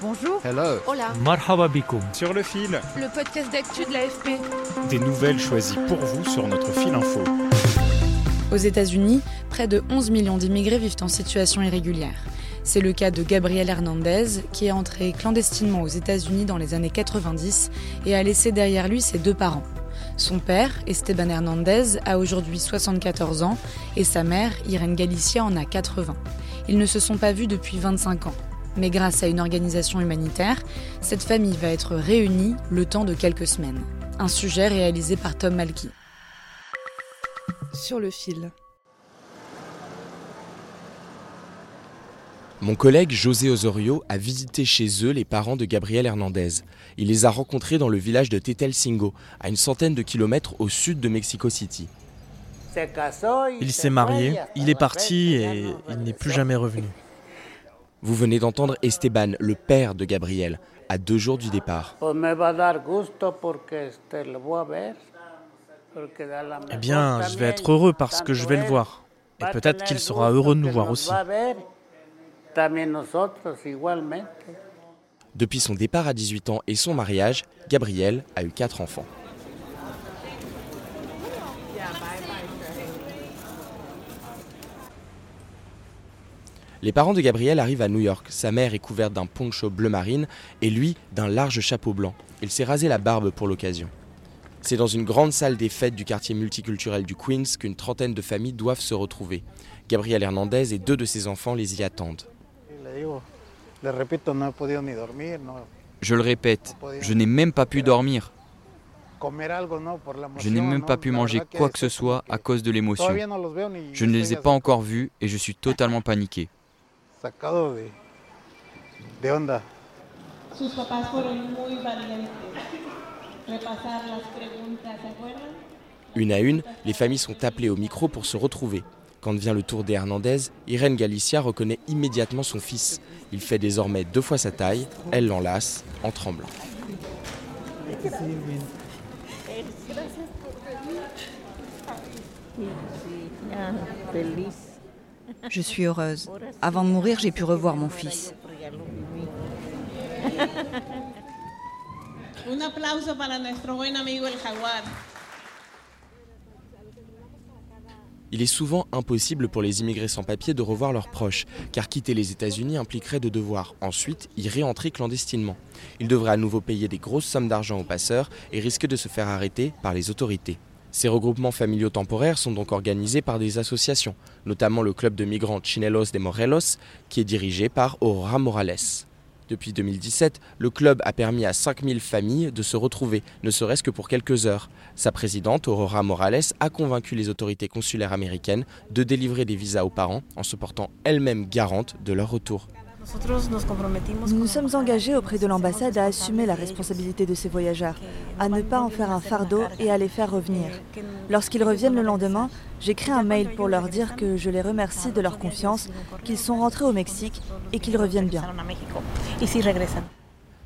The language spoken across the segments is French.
Bonjour. Hello. Hola. Marhaba bikoum. Sur le fil, Le podcast d'actu de l'AFP. des nouvelles choisies pour vous sur notre fil info. Aux États-Unis, près de 11 millions d'immigrés vivent en situation irrégulière. C'est le cas de Gabriel Hernandez, qui est entré clandestinement aux États-Unis dans les années 90 et a laissé derrière lui ses deux parents. Son père, Esteban Hernandez, a aujourd'hui 74 ans et sa mère, Irene Galicia, en a 80. Ils ne se sont pas vus depuis 25 ans. Mais grâce à une organisation humanitaire, cette famille va être réunie le temps de quelques semaines. Un sujet réalisé par Tom Malky. Sur le fil. Mon collègue José Osorio a visité chez eux les parents de Gabriel Hernandez. Il les a rencontrés dans le village de Tetelcingo, à une centaine de kilomètres au sud de Mexico City. Il s'est marié, il est parti et il n'est plus jamais revenu. Vous venez d'entendre Esteban, le père de Gabriel, à deux jours du départ. Eh bien, je vais être heureux parce que je vais le voir. Et peut-être qu'il sera heureux de nous voir aussi. Depuis son départ à 18 ans et son mariage, Gabriel a eu quatre enfants. Les parents de Gabriel arrivent à New York. Sa mère est couverte d'un poncho bleu marine et lui d'un large chapeau blanc. Il s'est rasé la barbe pour l'occasion. C'est dans une grande salle des fêtes du quartier multiculturel du Queens qu'une trentaine de familles doivent se retrouver. Gabriel Hernandez et deux de ses enfants les y attendent. Je le répète, je n'ai même pas pu dormir. Je n'ai même pas pu manger quoi que ce soit à cause de l'émotion. Je ne les ai pas encore vus et je suis totalement paniqué. Une à une, les familles sont appelées au micro pour se retrouver. Quand vient le tour des Hernandez, Irene Galicia reconnaît immédiatement son fils. Il fait désormais deux fois sa taille, elle l'enlace en tremblant. Je suis heureuse. Avant de mourir, j'ai pu revoir mon fils. Un aplauso para nuestro buen amigo el jaguar. Il est souvent impossible pour les immigrés sans papier de revoir leurs proches, car quitter les États-Unis impliquerait de devoir ensuite y réentrer clandestinement. Ils devraient à nouveau payer des grosses sommes d'argent aux passeurs et risquent de se faire arrêter par les autorités. Ces regroupements familiaux temporaires sont donc organisés par des associations, notamment le club de migrants Chinelos de Morelos, qui est dirigé par Aurora Morales. Depuis 2017, le club a permis à 5000 familles de se retrouver, ne serait-ce que pour quelques heures. Sa présidente, Aurora Morales, a convaincu les autorités consulaires américaines de délivrer des visas aux parents en se portant elle-même garante de leur retour. Nous nous sommes engagés auprès de l'ambassade à assumer la responsabilité de ces voyageurs, à ne pas en faire un fardeau et à les faire revenir. Lorsqu'ils reviennent le lendemain, j'écris un mail pour leur dire que je les remercie de leur confiance, qu'ils sont rentrés au Mexique et qu'ils reviennent bien.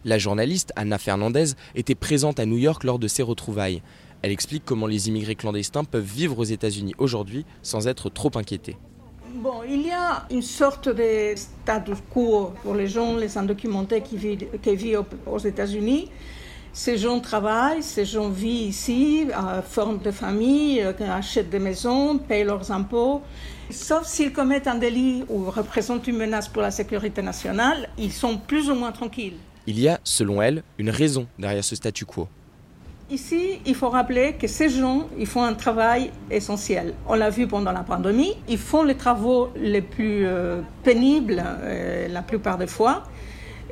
La journaliste Anna Fernandez était présente à New York lors de ces retrouvailles. Elle explique comment les immigrés clandestins peuvent vivre aux États-Unis aujourd'hui sans être trop inquiétés. Bon, il y a une sorte de status quo pour les gens, les indocumentés qui vivent, qui vivent aux États-Unis. Ces gens travaillent, ces gens vivent ici, forment des familles, euh, achètent des maisons, payent leurs impôts. Sauf s'ils commettent un délit ou représentent une menace pour la sécurité nationale, ils sont plus ou moins tranquilles. Il y a, selon elle, une raison derrière ce statu quo. Ici, il faut rappeler que ces gens, ils font un travail essentiel. On l'a vu pendant la pandémie, ils font les travaux les plus euh, pénibles euh, la plupart des fois.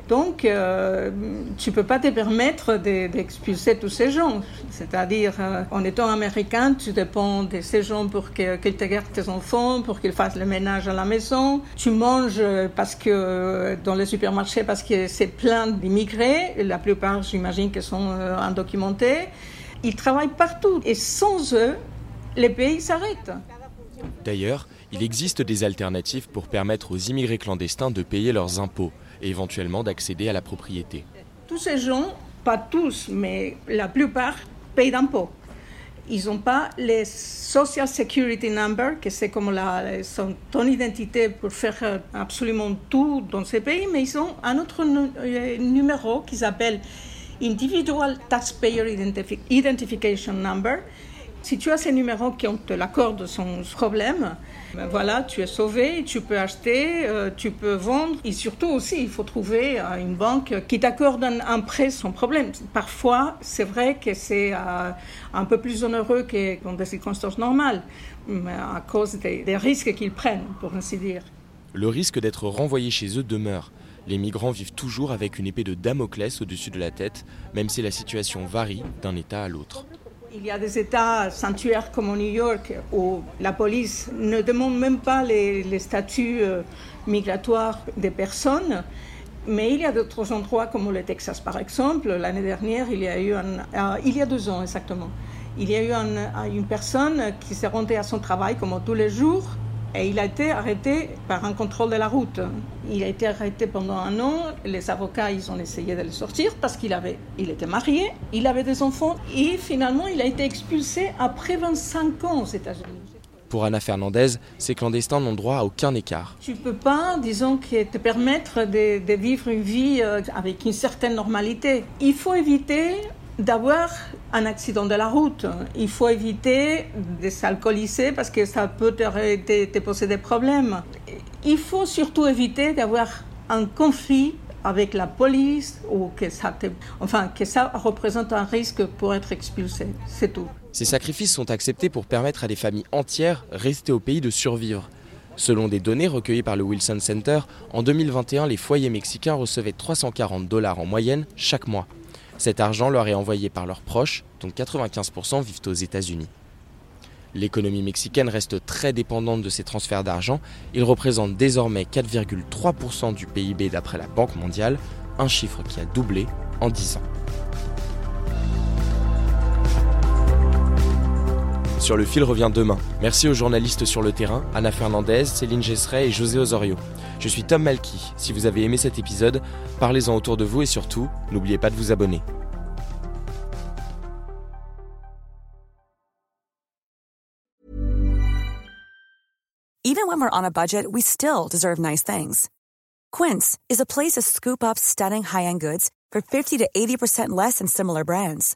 Donc, euh, tu ne peux pas te permettre d'expulser tous ces gens. C'est-à-dire, euh, en étant américain, tu dépends de ces gens pour qu'ils te gardent tes enfants, pour qu'ils fassent le ménage à la maison. Tu manges parce que, dans les supermarchés parce que c'est plein d'immigrés. La plupart, j'imagine, qui sont euh, indocumentés. Ils travaillent partout. Et sans eux, les pays s'arrêtent. D'ailleurs, il existe des alternatives pour permettre aux immigrés clandestins de payer leurs impôts et éventuellement d'accéder à la propriété. Tous ces gens, pas tous, mais la plupart, payent d'impôts. Ils n'ont pas les Social Security Number, que c'est comme la, ton identité pour faire euh, absolument tout dans ces pays, mais ils ont un autre euh, numéro qui s'appelle Individual Taxpayer Identification Number, si tu as ces numéros qui te l'accorde sans problème, ben voilà, tu es sauvé, tu peux acheter, euh, tu peux vendre. Et surtout aussi, il faut trouver euh, une banque qui t'accorde un, prêt sans problème. Parfois, c'est vrai que c'est euh, un peu plus onéreux que dans des circonstances normales, à cause des risques qu'ils prennent, pour ainsi dire. Le risque d'être renvoyé chez eux demeure. Les migrants vivent toujours avec une épée de Damoclès au-dessus de la tête, même si la situation varie d'un État à l'autre. Il y a des États sanctuaires comme New York où la police ne demande même pas les, statuts euh, migratoires des personnes. Mais il y a d'autres endroits comme le Texas par exemple. L'année dernière, il y a eu un, euh, il y a deux ans exactement, il y a eu une personne qui s'est rendue à son travail comme tous les jours et il a été arrêté par un contrôle de la route. Il a été arrêté pendant un an. Les avocats, ils ont essayé de le sortir parce qu'il avait, il était marié, il avait des enfants et finalement, il a été expulsé après 25 ans aux États-Unis. Pour Anna Fernandez, ces clandestins n'ont droit à aucun écart. Tu ne peux pas, disons, te permettre de, de, vivre une vie euh, avec une certaine normalité. Il faut éviter d'avoir un accident de la route. Il faut éviter de s'alcooliser parce que ça peut te, poser des problèmes. Il faut surtout éviter d'avoir un conflit avec la police ou que ça, que ça représente un risque pour être expulsé. C'est tout. Ces sacrifices sont acceptés pour permettre à des familles entières restées au pays de survivre. Selon des données recueillies par le Wilson Center, en 2021, les foyers mexicains recevaient 340 dollars en moyenne chaque mois. Cet argent leur est envoyé par leurs proches, dont 95% vivent aux États-Unis. L'économie mexicaine reste très dépendante de ces transferts d'argent. Ils représentent désormais 4,3% du PIB d'après la Banque mondiale, un chiffre qui a doublé en 10 ans. Le fil revient demain. Merci aux journalistes sur le terrain, Anna Fernandez, Céline Gesseret et José Osorio. Je suis Tom Malky. Si vous avez aimé cet épisode, parlez-en autour de vous et surtout, n'oubliez pas de vous abonner. Even when we're on a budget, we still deserve nice things. Quince is a place to scoop up stunning high-end goods for 50 to 80% less than similar brands.